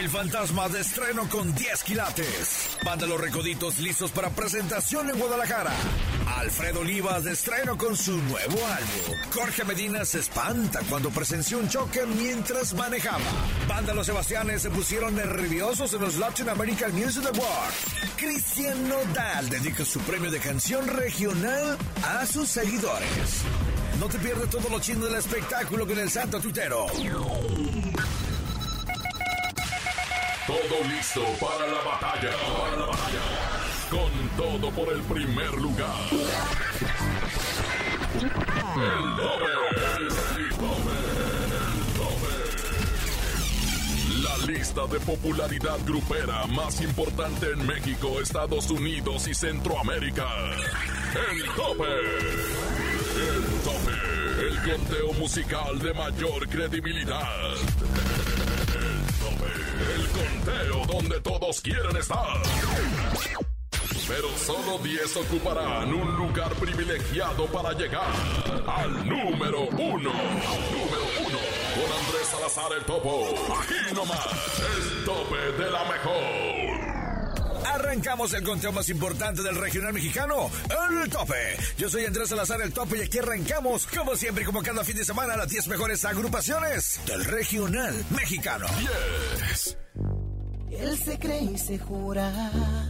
El fantasma de estreno con 10 quilates. Banda Los Recoditos listos para presentación en Guadalajara. Alfredo Olivas de estreno con su nuevo álbum. Jorge Medina se espanta cuando presenció un choque mientras manejaba. Banda Los Sebastianes se pusieron nerviosos en los Latin American Music Awards. Cristian Nodal dedica su premio de canción regional a sus seguidores. No te pierdas todo lo chino del espectáculo con el santo tuitero. Todo listo para la batalla. Para la batalla. Con todo por el primer lugar. El tope. El tope. La lista de popularidad grupera más importante en México, Estados Unidos y Centroamérica. El tope. El tope. El conteo musical de mayor credibilidad. El conteo donde todos quieren estar. Pero solo 10 ocuparán un lugar privilegiado para llegar al número uno. Número uno. Con Andrés Salazar el Topo. Aquí nomás. El tope de la mejor. Arrancamos el conteo más importante del regional mexicano, El Tope. Yo soy Andrés Salazar, El Tope, y aquí arrancamos, como siempre y como cada fin de semana, las 10 mejores agrupaciones del regional mexicano. Yes. Él se cree y se jura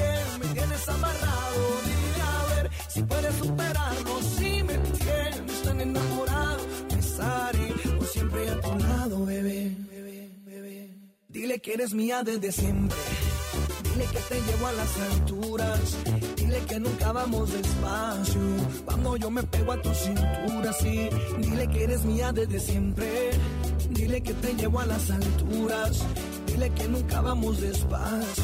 Dile que eres mía desde siempre. Dile que te llevo a las alturas. Dile que nunca vamos despacio. Cuando yo me pego a tu cintura, sí. Dile que eres mía desde siempre. Dile que te llevo a las alturas. Dile que nunca vamos despacio.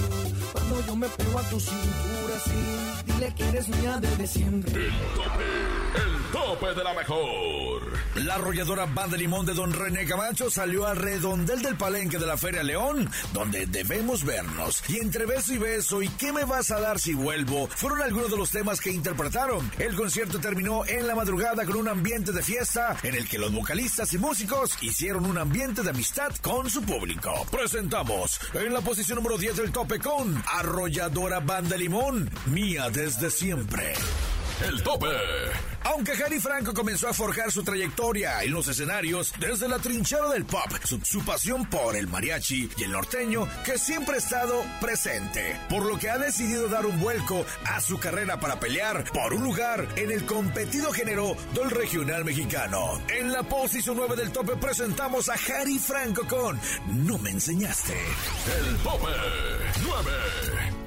Cuando yo me pego a tu cintura, sí. Dile que eres mía desde siempre. El tope. El tope de la mejor. La arrolladora Banda Limón de Don René Camacho salió al redondel del palenque de la Feria León, donde debemos vernos. Y entre beso y beso y qué me vas a dar si vuelvo, fueron algunos de los temas que interpretaron. El concierto terminó en la madrugada con un ambiente de fiesta en el que los vocalistas y músicos hicieron un ambiente de amistad con su público. Presentamos en la posición número 10 del tope con Arrolladora Banda Limón, mía desde siempre. El tope. Aunque Harry Franco comenzó a forjar su trayectoria en los escenarios desde la trinchera del pop, su, su, pasión por el mariachi y el norteño que siempre ha estado presente, por lo que ha decidido dar un vuelco a su carrera para pelear por un lugar en el competido género del regional mexicano. En la posición 9 del tope presentamos a Harry Franco con No me enseñaste. El tope 9.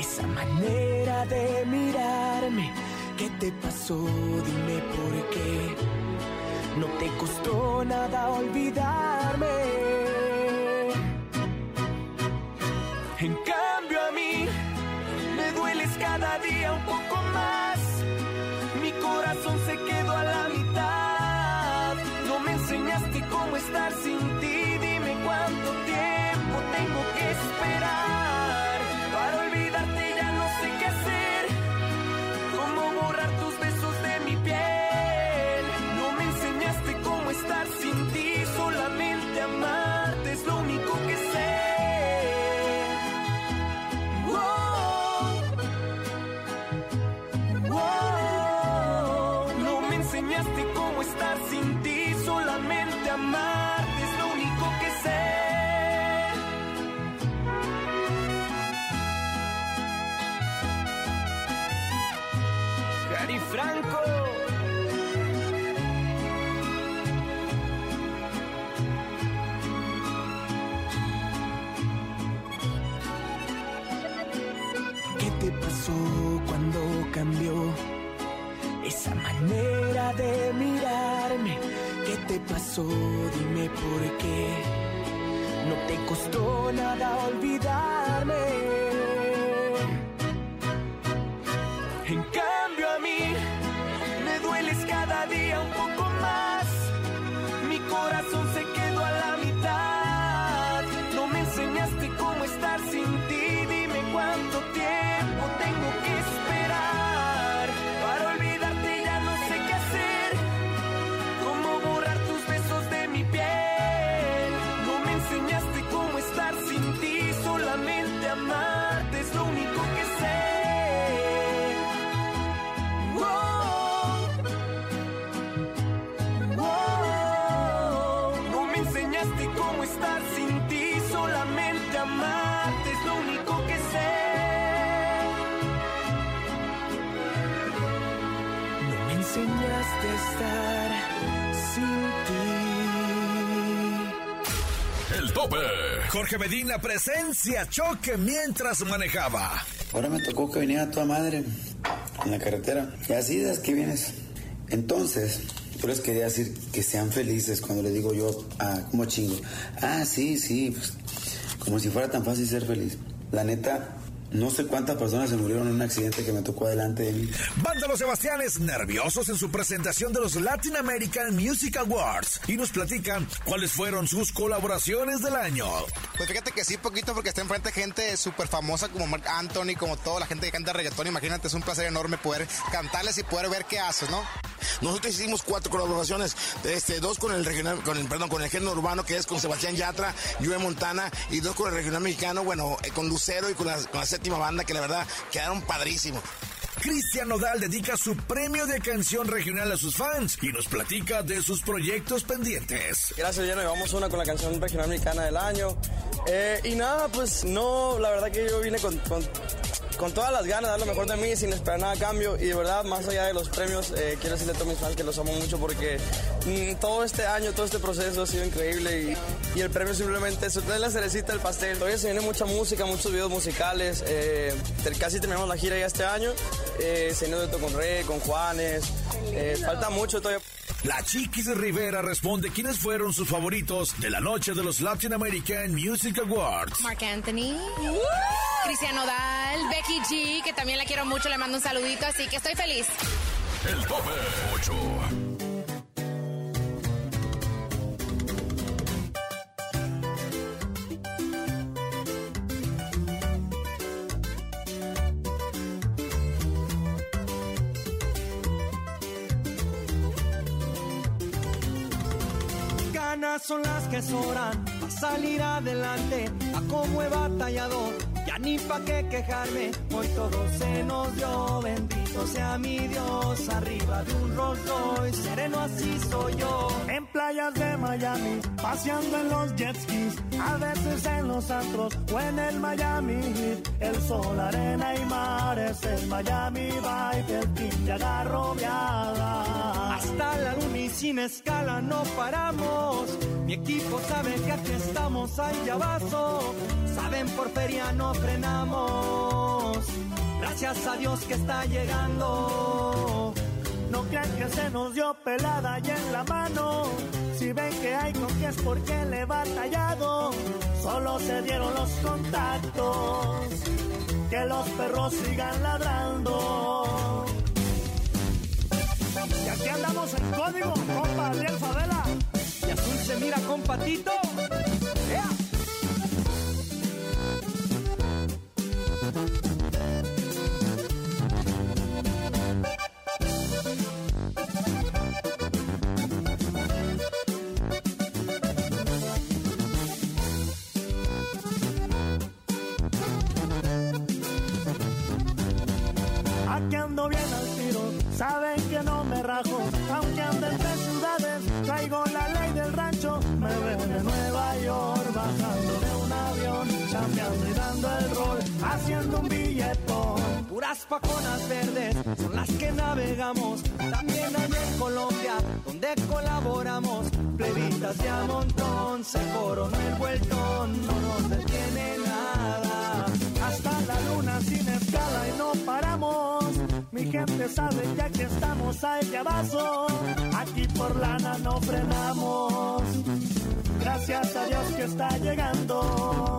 Esa manera de mirarme, ¿qué te pasó? Dime por qué. No te costó nada olvidarme. En cambio estar sin ti. Solamente amarte Dime por qué. No te costó nada olvidarme. Tope. Jorge Medina presencia choque mientras manejaba. Ahora me tocó que venía a toda madre en la carretera. Y así es que vienes. Entonces, yo les quería decir que sean felices cuando les digo yo, ah, como chingo. Ah, sí, sí, pues, como si fuera tan fácil ser feliz. La neta, no sé cuántas personas se murieron en un accidente que me tocó delante de mí. Banda Los Sebastianes nerviosos en su presentación de los Latin American Music Awards y nos platican cuáles fueron sus colaboraciones del año. Pues fíjate que sí, poquito, porque está enfrente gente súper famosa como Mark Anthony, como toda la gente que canta reggaetón. Imagínate, es un placer enorme poder cantarles y poder ver qué haces, ¿no? Nosotros hicimos cuatro colaboraciones, este, dos con el regional, con el, perdón, con el género urbano que es con Sebastián Yatra, Joe Montana, y dos con el regional mexicano, bueno, eh, con Lucero y con la, con la séptima banda, que la verdad quedaron padrísimos. Cristian Nodal dedica su premio de canción regional a sus fans y nos platica de sus proyectos pendientes. Gracias, ya nos llevamos una con la canción regional mexicana del año. Eh, y nada, pues no, la verdad que yo vine con, con, con todas las ganas, dar lo mejor de mí sin esperar nada a cambio. Y de verdad, más allá de los premios, eh, quiero decirle a todos mis fans que los amo mucho porque mm, todo este año, todo este proceso ha sido increíble y, y el premio simplemente es la cerecita del pastel. Todavía se viene mucha música, muchos videos musicales. Eh, casi terminamos la gira ya este año. Eh, se viene con Rey, con Juanes. Eh, falta mucho todavía. La Chiquis Rivera responde quiénes fueron sus favoritos de la noche de los Latin American Music Awards. Mark Anthony, Cristiano Dal, Becky G, que también la quiero mucho, le mando un saludito, así que estoy feliz. El tope 8. son las que sobran a salir adelante, a como he batallado, ni pa' qué quejarme, hoy todo se nos dio, bendito sea mi Dios, arriba de un Rolls Royce, sereno así soy yo, en playas de Miami, paseando en los jet skis, a veces en los antros o en el Miami el sol, arena y mar es el Miami Vibe, el team de agarro hasta la luna y sin escala no paramos, mi equipo sabe que aquí estamos, ahí ya vaso. Saben por feria no frenamos. Gracias a Dios que está llegando. No crean que se nos dio pelada y en la mano. Si ven que hay con que porque le he batallado. Solo se dieron los contactos. Que los perros sigan ladrando. Y aquí andamos en código, compa, Ariel Favela azul se mira con patito. Aquí ando bien no me rajo, aunque ande entre ciudades, traigo la ley del rancho, me veo de Nueva York, bajando de un avión, chambeando y dando el rol, haciendo un billetón, puras paconas verdes, son las que navegamos, también hay en Colombia, donde colaboramos, plebitas de a montón, se coronó el vueltón, no nos detiene nada, hasta la luna sin escala y no paramos. Mi gente sabe ya que estamos a ella vaso. Aquí por lana no frenamos. Gracias a Dios que está llegando.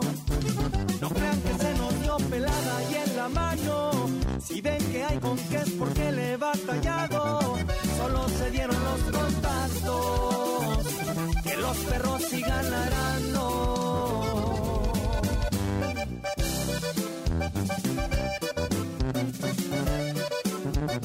No crean que se nos dio pelada y en la mano. Si ven que hay con qué es porque le he batallado. Solo se dieron los contactos. Que los perros sigan arando.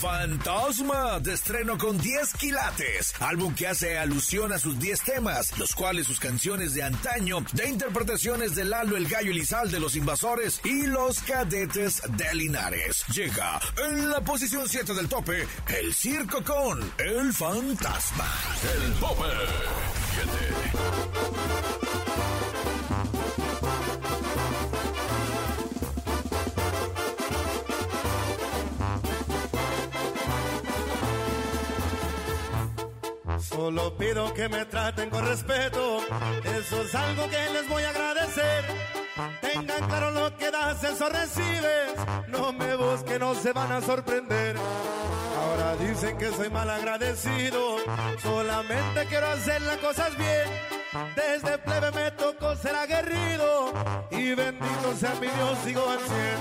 Fantasma de estreno con 10 quilates, álbum que hace alusión a sus 10 temas, los cuales sus canciones de antaño, de interpretaciones de Lalo el Gallo Elizal de los Invasores y los Cadetes de Linares. Llega en la posición 7 del tope, el circo con El Fantasma. El tope. Solo pido que me traten con respeto, eso es algo que les voy a agradecer. Tengan claro lo que das, eso recibes. No me busquen, no se van a sorprender. Ahora dicen que soy mal agradecido, solamente quiero hacer las cosas bien. Desde plebe me tocó ser aguerrido y bendito sea mi Dios, sigo al cien.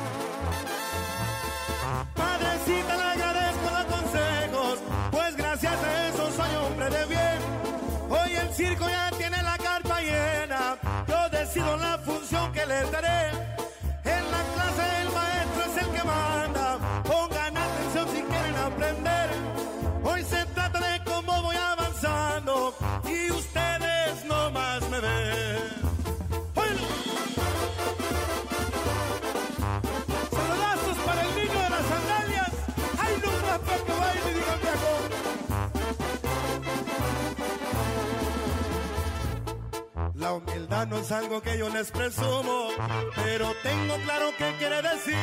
Padrecita, le gracias a eso soy hombre de bien. Hoy el circo ya tiene la carpa llena, yo decido la función que les daré. Verdad no es algo que yo les presumo, pero tengo claro qué quiere decir.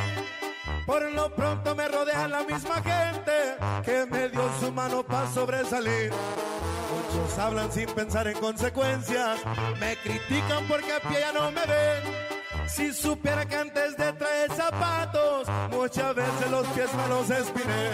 Por lo pronto me rodea la misma gente que me dio su mano para sobresalir. Muchos hablan sin pensar en consecuencias, me critican porque a pie ya no me ven. Si supiera que antes de traer zapatos, muchas veces los pies me los espiné.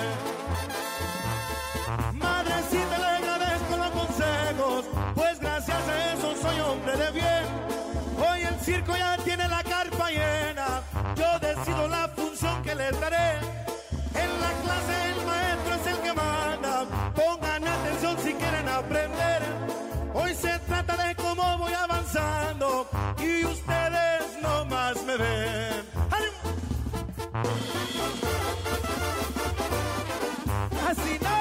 Circo ya tiene la carpa llena, yo decido la función que les daré. En la clase el maestro es el que manda, pongan atención si quieren aprender. Hoy se trata de cómo voy avanzando y ustedes no más me ven. Así no.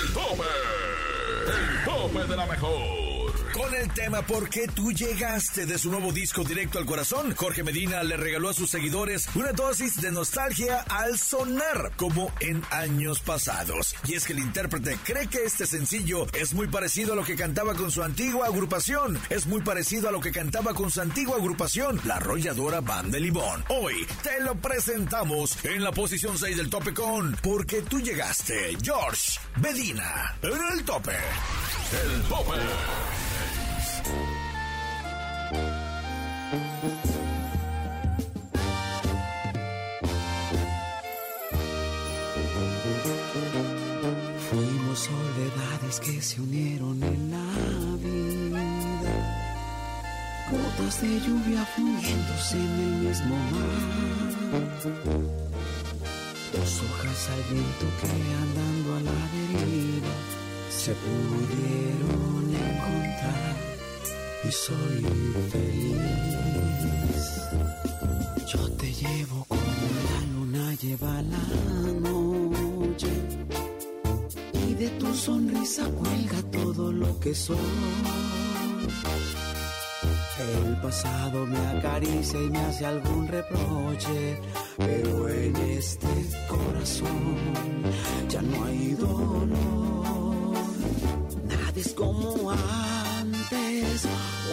El tope. El tope de la mejor. El tema ¿Por qué tú llegaste? de su nuevo disco Directo al Corazón, Jorge Medina le regaló a sus seguidores una dosis de nostalgia al sonar, como en años pasados. Y es que el intérprete cree que este sencillo es muy parecido a lo que cantaba con su antigua agrupación. Es muy parecido a lo que cantaba con su antigua agrupación, la arrolladora Band de Limón. Hoy te lo presentamos en la posición 6 del tope con Porque tú llegaste, George Medina, en el tope. El tope. Fuimos soledades que se unieron en la vida, gotas de lluvia fundiéndose en el mismo mar. Dos hojas al viento que andando a la deriva se pudieron encontrar y soy feliz. Yo te llevo como la luna lleva la noche y de tu sonrisa cuelga todo lo que soy. El pasado me acaricia y me hace algún reproche, pero en este corazón ya no hay dolor. Nada es como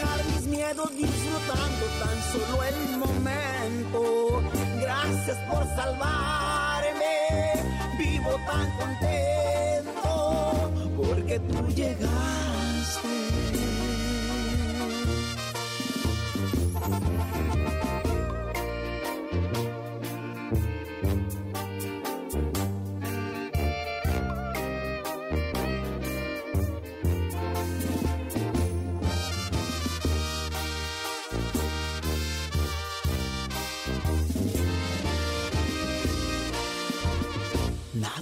Dejar mis miedos disfrutando tan solo el momento. Gracias por salvarme, vivo tan contento porque tú llegaste.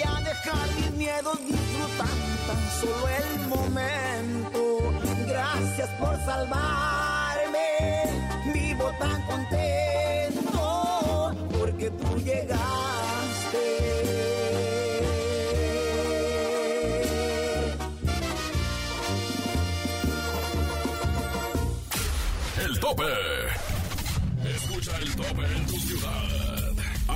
Me atreví a dejar mis miedos disfrutando tan solo el momento. Gracias por salvarme, vivo tan contento porque tú llegaste. El tope.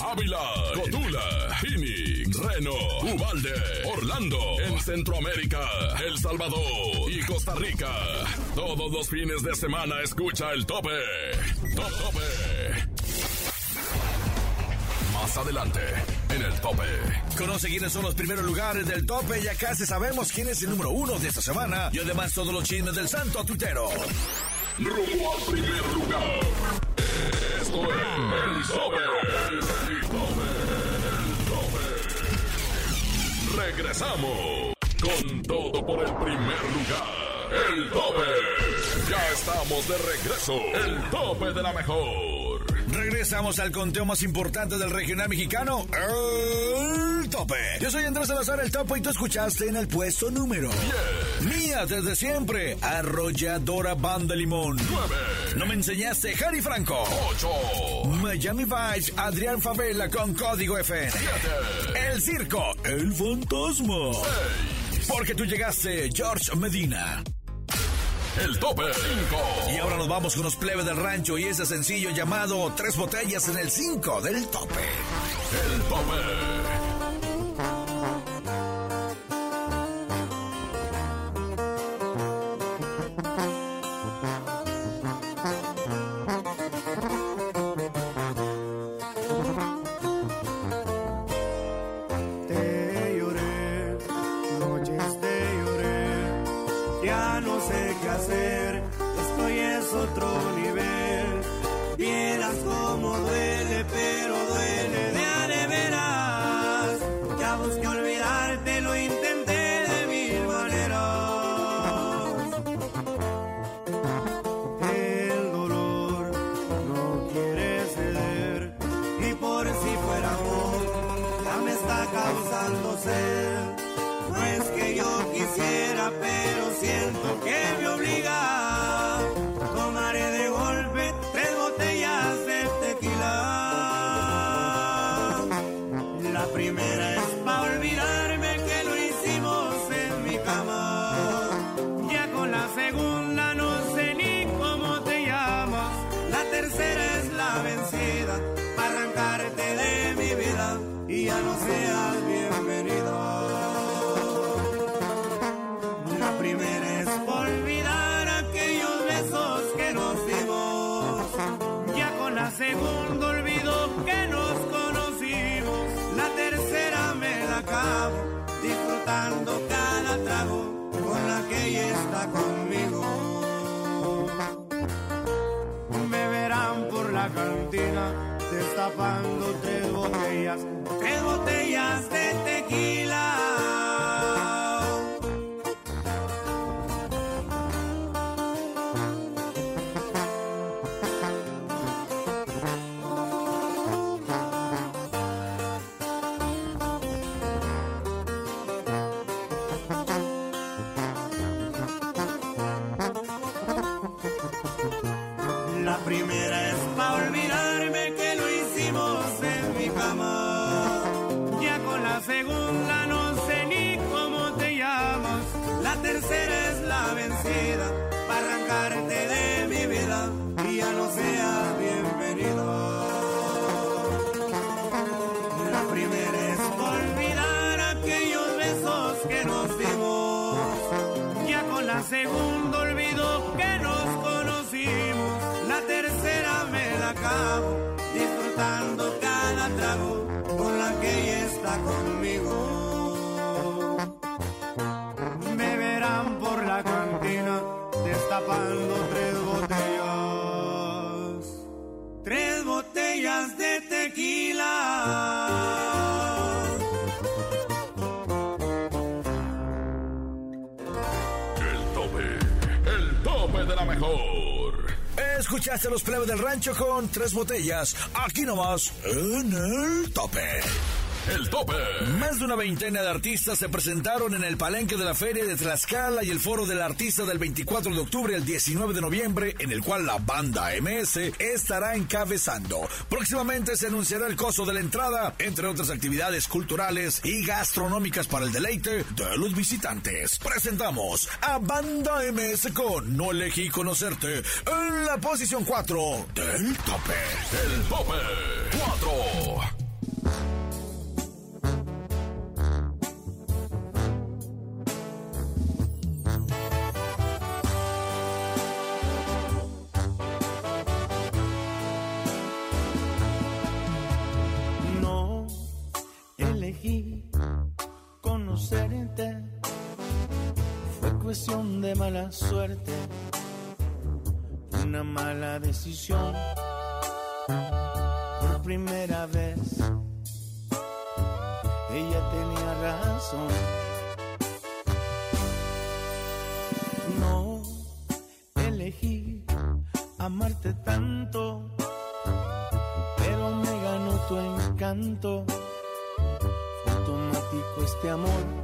Ávila, Cotula, Phoenix, Reno, Ubalde, Orlando, en Centroamérica, El Salvador y Costa Rica. Todos los fines de semana escucha el tope. Top tope. Más adelante, en el tope. Conoce quiénes son los primeros lugares del tope. Ya casi sabemos quién es el número uno de esta semana. Y además todos los chismes del santo tuitero. Rumbo al primer lugar. Regresamos con todo por el primer lugar. El tope. Ya estamos de regreso. El tope de la mejor. Regresamos al conteo más importante del regional mexicano, el tope. Yo soy Andrés Salazar, el tope, y tú escuchaste en el puesto número. Mía desde siempre, arrolladora banda limón. No me enseñaste, Harry Franco. 8. Miami Vice, Adrián Favela con código FN. El circo, el fantasma. Porque tú llegaste, George Medina. El tope 5. Y ahora nos vamos con los plebes del rancho y ese sencillo llamado Tres botellas en el 5 del tope. El tope. Destapando tres botellas segunda no sé ni cómo te llamas. La tercera es la vencida escuchaste a los plebes del rancho con tres botellas. Aquí nomás, en el tope. El tope. Más de una veintena de artistas se presentaron en el palenque de la Feria de Tlaxcala y el foro del artista del 24 de octubre al 19 de noviembre, en el cual la banda MS estará encabezando. Próximamente se anunciará el costo de la entrada, entre otras actividades culturales y gastronómicas para el deleite de los visitantes. Presentamos a Banda MS con No elegí conocerte en la posición 4 del tope. El tope 4. Suerte, una mala decisión. Por primera vez, ella tenía razón. No elegí amarte tanto, pero me ganó tu encanto. automático este amor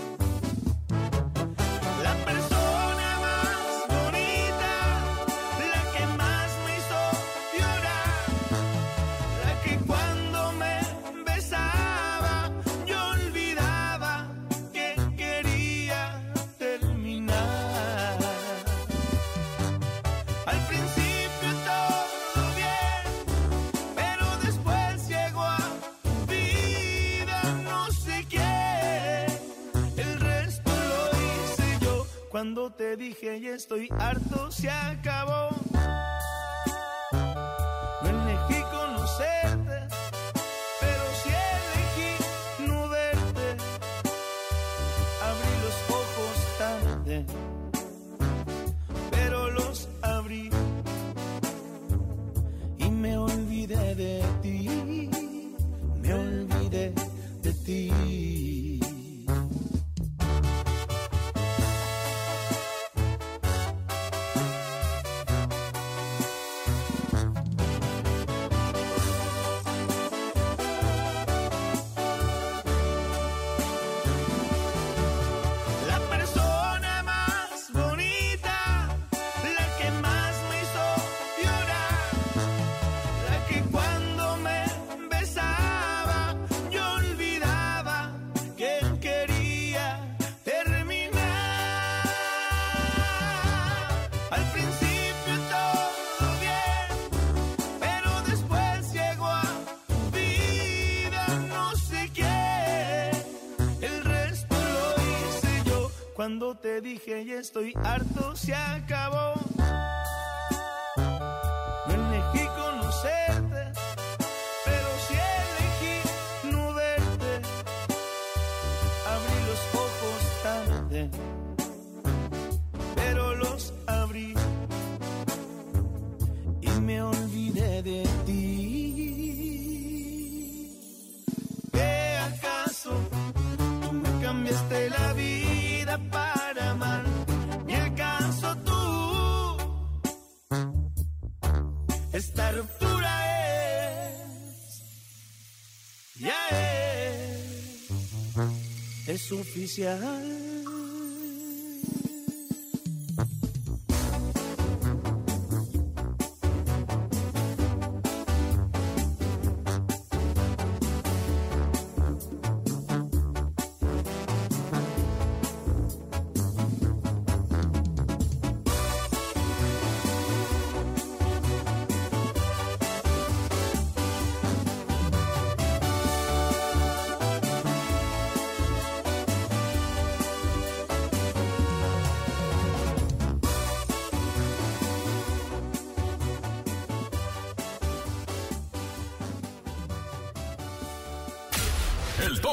Dije y estoy harto, se acabó. Dije y estoy harto, se acabó. Oficial.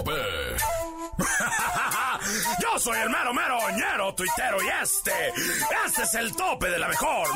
Copé. Yo soy el mero mero ñero tuitero y este, este es el tope de la mejor.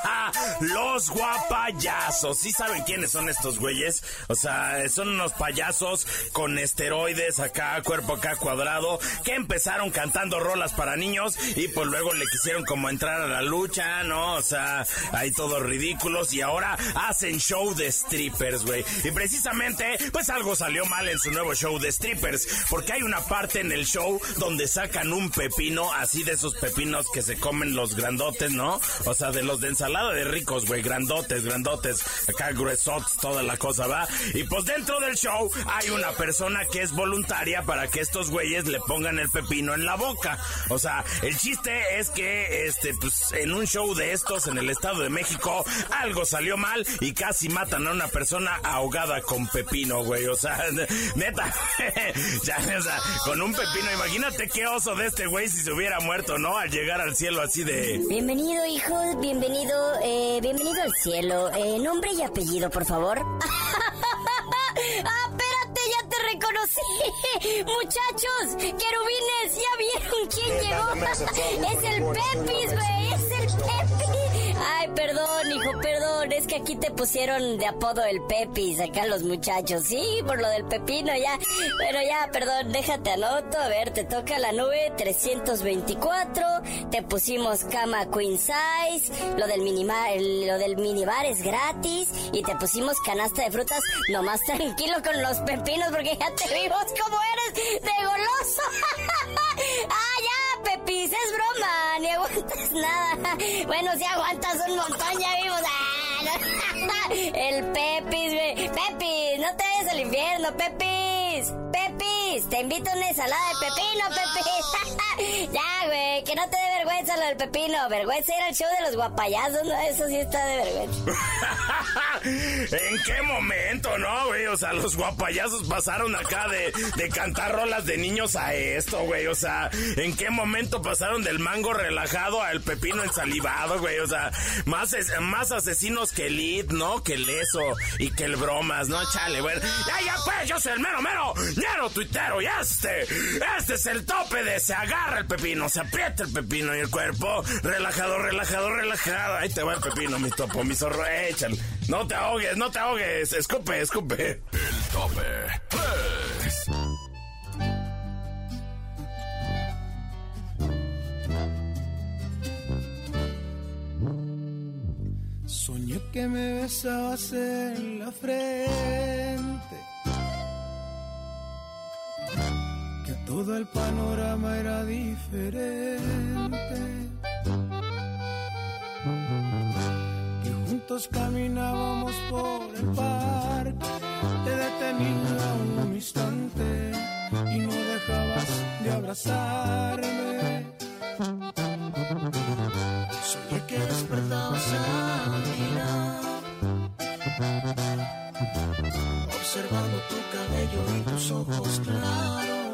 Los guapayazos. ¿Sí saben quiénes son estos güeyes? O sea, son unos payasos con esteroides acá, cuerpo acá cuadrado, que empezaron cantando rolas para niños y pues luego le quisieron como entrar a la lucha, ¿no? O sea, hay todos ridículos y ahora hacen show de strippers, güey. Y precisamente, pues algo salió mal en su nuevo show de strippers, porque hay una parte en el show donde sacan un pepino, así de esos pepinos que se comen los grandotes, ¿no? O sea, de los de ensalada de ricos, güey, grandotes, grandotes, acá gruesotes, toda la cosa, ¿va? Y pues dentro del show hay una persona que es voluntaria para que estos güeyes le pongan el pepino en la boca. O sea, el chiste es que, este, pues, en un show de estos en el Estado de México, algo salió mal y casi matan a una persona ahogada con pepino, güey. O sea, neta, ya, o sea, con un pepino, imagínate qué oso de este güey si se hubiera muerto, ¿no? Al llegar al cielo así de... Bienvenido, hijo, bienvenido, eh, bienvenido al cielo. Eh, nombre y apellido, por favor. ¡Ah, espérate, ya te reconocí! Muchachos, querubines, ¿ya vieron quién llegó? es el Pepis, güey, es el Pepis. Ay, perdón, hijo, perdón. Es que aquí te pusieron de apodo el Pepis, acá los muchachos. Sí, por lo del pepino, ya. Pero ya, perdón, déjate anoto. A ver, te toca la nube 324. Te pusimos cama queen size. Lo del minibar, lo del minibar es gratis. Y te pusimos canasta de frutas. Nomás tranquilo con los pepinos porque ya te vimos como eres de goloso. ah, es broma. Ni aguantas nada. Bueno, si aguantas un montón, ya vimos. Ah, El Pepis. Pepis, no te vayas al infierno, Pepis. Pepis, te invito a una ensalada de pepino, Pepis. ya, güey, que no te dé vergüenza lo del pepino. Vergüenza ir al show de los guapayazos, ¿no? Eso sí está de vergüenza. ¿En qué momento, no, güey? O sea, los guapayazos pasaron acá de, de cantar rolas de niños a esto, güey. O sea, ¿en qué momento pasaron del mango relajado al pepino ensalivado, güey? O sea, más, más asesinos que el It, ¿no? Que el eso y que el bromas, ¿no? Chale, güey. Ya, ya, pues, yo soy el mero, mero, ñero tuitero y este, este es el tope de se agarra el pepino, se aprieta el pepino y el cuerpo, relajado, relajado, relajado. Ahí te va el pepino, mi topo, mi zorro, échale. No te ahogues, no te ahogues, escupe, escupe. El tope 3. Soñé que me besabas en la frente. Todo el panorama era diferente. Que juntos caminábamos por el parque. Te detenía un instante y no dejabas de abrazarme. Soñé que despertabas a mi lado, observando tu cabello y tus ojos claros.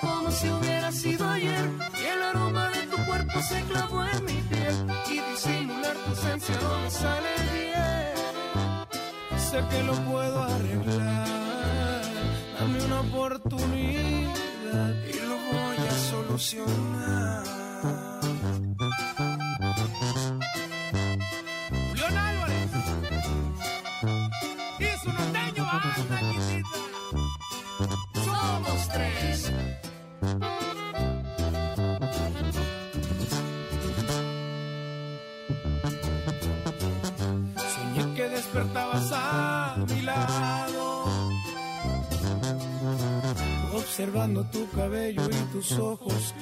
Como si hubiera sido ayer. Y el aroma de tu cuerpo se clavó en mi piel y disimular tu ausencia no me sale bien. Sé que lo puedo arreglar, dame una oportunidad y lo voy a solucionar. Observando tu cabello y tus ojos.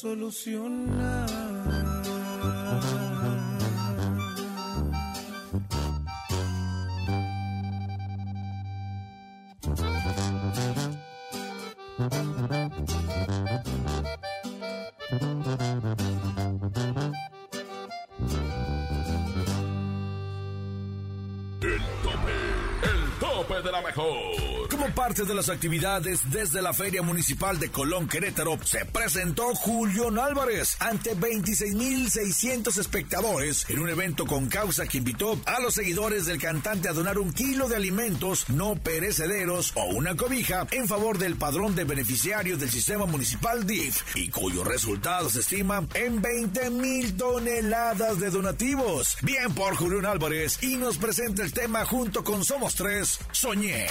Solucionar. Parte de las actividades desde la Feria Municipal de Colón Querétaro, se presentó Julián Álvarez ante 26.600 espectadores en un evento con causa que invitó a los seguidores del cantante a donar un kilo de alimentos no perecederos o una cobija en favor del padrón de beneficiarios del sistema municipal DIF y cuyo resultado se estima en 20 mil toneladas de donativos. Bien por Julián Álvarez y nos presenta el tema junto con Somos Tres, Soñé.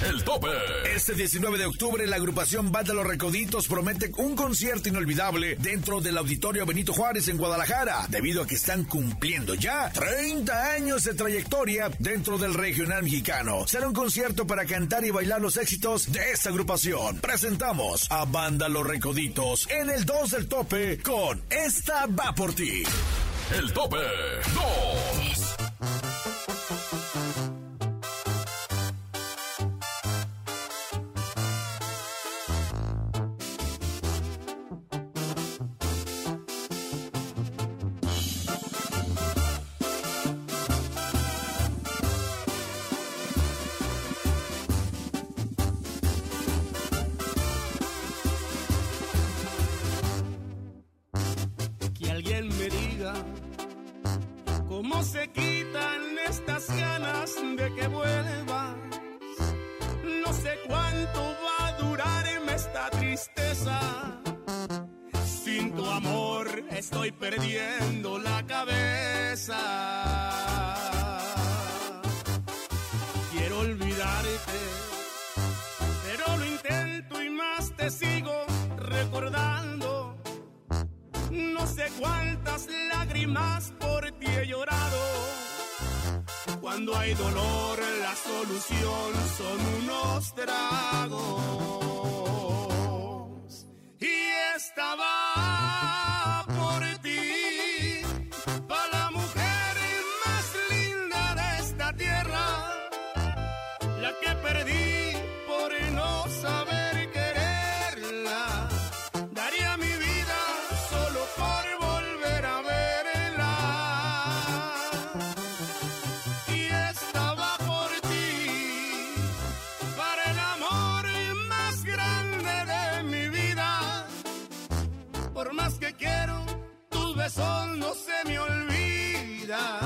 El tope. Este 19 de octubre la agrupación Banda Los Recoditos promete un concierto inolvidable dentro del Auditorio Benito Juárez en Guadalajara, debido a que están cumpliendo ya 30 años de trayectoria dentro del regional mexicano. Será un concierto para cantar y bailar los éxitos de esta agrupación. Presentamos a Banda Los Recoditos en el 2 del tope con Esta va por ti. El tope 2. perdiendo la cabeza. Quiero olvidarte, pero lo intento y más te sigo recordando. No sé cuántas lágrimas por ti he llorado cuando hay dolor corazón no se me olvida,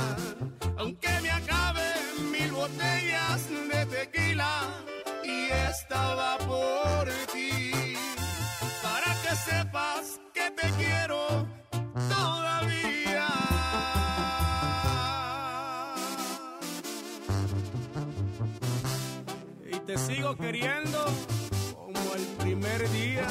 aunque me acaben mil botellas de tequila y estaba por ti, para que sepas que te quiero todavía. Y te sigo queriendo como el primer día.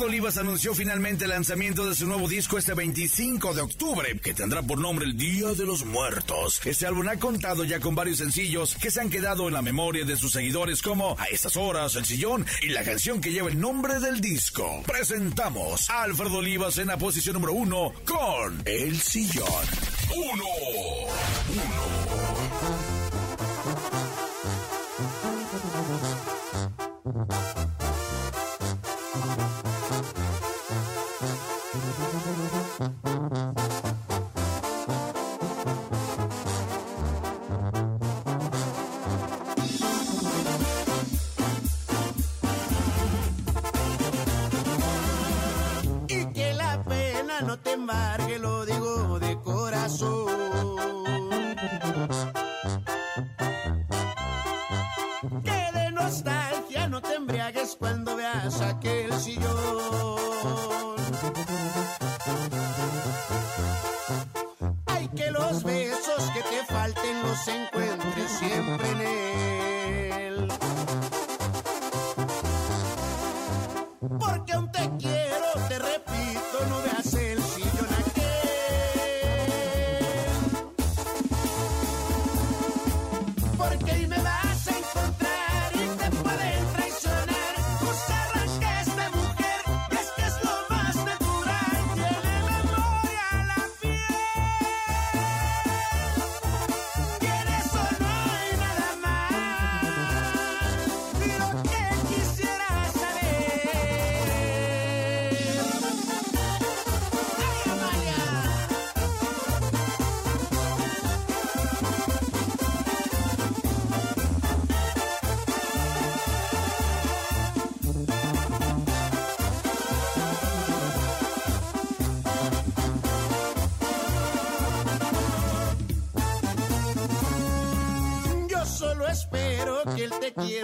Alfredo Olivas anunció finalmente el lanzamiento de su nuevo disco este 25 de octubre, que tendrá por nombre El Día de los Muertos. Este álbum ha contado ya con varios sencillos que se han quedado en la memoria de sus seguidores como A estas horas, El Sillón y la canción que lleva el nombre del disco. Presentamos a Alfredo Olivas en la posición número uno con El Sillón. Uno. Y embriagues cuando veas aquel sillón.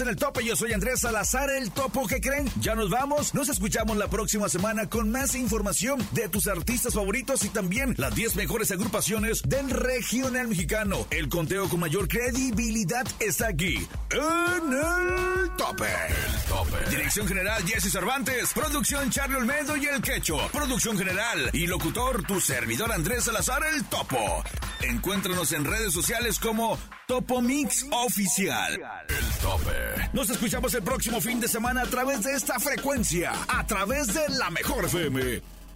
En el tope, yo soy Andrés Salazar, el topo que creen. Ya nos vamos, nos escuchamos la próxima semana con más información de tus artistas favoritos y también las 10 mejores agrupaciones del regional mexicano. El conteo con mayor credibilidad está aquí, en el tope. El tope. Dirección general Jesse Cervantes, producción Charlie Olmedo y el Quecho, producción general y locutor tu servidor Andrés Salazar, el topo. Encuéntranos en redes sociales como Topo Mix Oficial. El tope. Nos escuchamos el próximo fin de semana a través de esta frecuencia, a través de la mejor FM,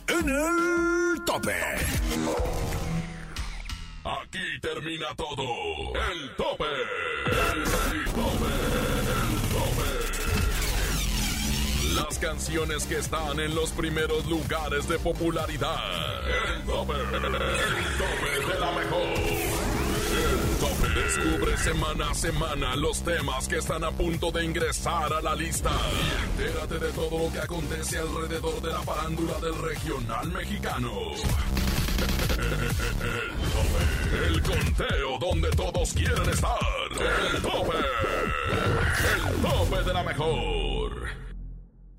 en el tope. Aquí termina todo. El tope. El Canciones que están en los primeros lugares de popularidad. El tope. El tope de la mejor. El tope. Descubre semana a semana los temas que están a punto de ingresar a la lista. Entérate de todo lo que acontece alrededor de la farándula del regional mexicano. El tope. El conteo donde todos quieren estar. El tope. El tope de la mejor.